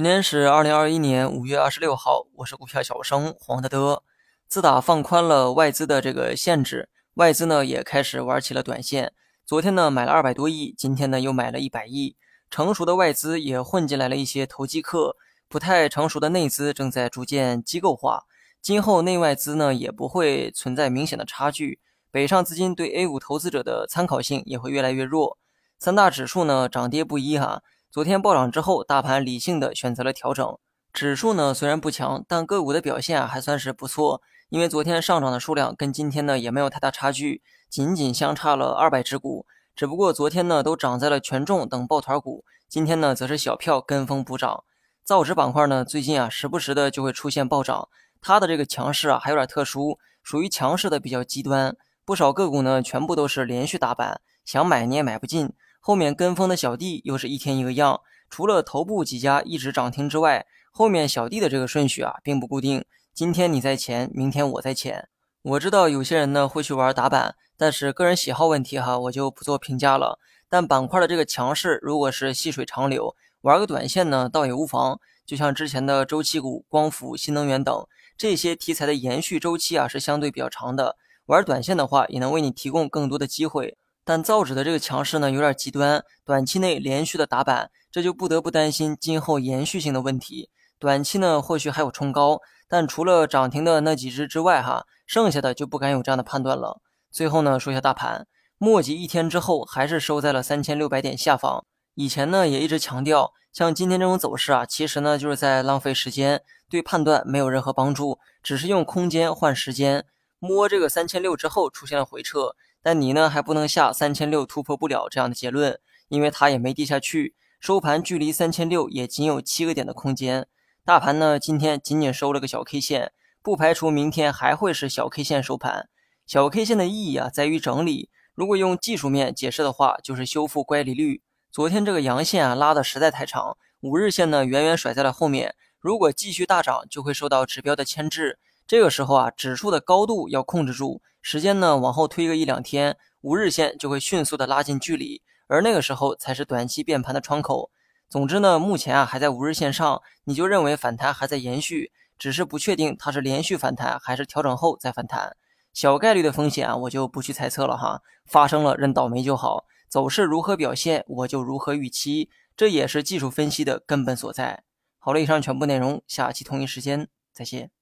今天是二零二一年五月二十六号，我是股票小生黄德德。自打放宽了外资的这个限制，外资呢也开始玩起了短线。昨天呢买了二百多亿，今天呢又买了一百亿。成熟的外资也混进来了一些投机客，不太成熟的内资正在逐渐机构化。今后内外资呢也不会存在明显的差距，北上资金对 A 股投资者的参考性也会越来越弱。三大指数呢涨跌不一哈。昨天暴涨之后，大盘理性的选择了调整。指数呢虽然不强，但个股的表现啊还算是不错。因为昨天上涨的数量跟今天呢也没有太大差距，仅仅相差了二百只股。只不过昨天呢都涨在了权重等抱团股，今天呢则是小票跟风补涨。造纸板块呢最近啊时不时的就会出现暴涨，它的这个强势啊还有点特殊，属于强势的比较极端。不少个股呢全部都是连续打板，想买你也买不进。后面跟风的小弟又是一天一个样，除了头部几家一直涨停之外，后面小弟的这个顺序啊并不固定。今天你在前，明天我在前。我知道有些人呢会去玩打板，但是个人喜好问题哈，我就不做评价了。但板块的这个强势，如果是细水长流，玩个短线呢倒也无妨。就像之前的周期股、光伏、新能源等这些题材的延续周期啊是相对比较长的，玩短线的话也能为你提供更多的机会。但造纸的这个强势呢，有点极端，短期内连续的打板，这就不得不担心今后延续性的问题。短期呢，或许还有冲高，但除了涨停的那几只之外，哈，剩下的就不敢有这样的判断了。最后呢，说一下大盘，墨迹一天之后还是收在了三千六百点下方。以前呢，也一直强调，像今天这种走势啊，其实呢就是在浪费时间，对判断没有任何帮助，只是用空间换时间。摸这个三千六之后出现了回撤。但你呢还不能下三千六突破不了这样的结论，因为它也没跌下去，收盘距离三千六也仅有七个点的空间。大盘呢今天仅仅收了个小 K 线，不排除明天还会是小 K 线收盘。小 K 线的意义啊在于整理，如果用技术面解释的话，就是修复乖离率。昨天这个阳线啊拉的实在太长，五日线呢远远甩在了后面，如果继续大涨，就会受到指标的牵制。这个时候啊，指数的高度要控制住，时间呢往后推个一两天，五日线就会迅速的拉近距离，而那个时候才是短期变盘的窗口。总之呢，目前啊还在五日线上，你就认为反弹还在延续，只是不确定它是连续反弹还是调整后再反弹。小概率的风险啊，我就不去猜测了哈，发生了认倒霉就好。走势如何表现，我就如何预期，这也是技术分析的根本所在。好了，以上全部内容，下期同一时间再见。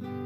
Mm-hmm.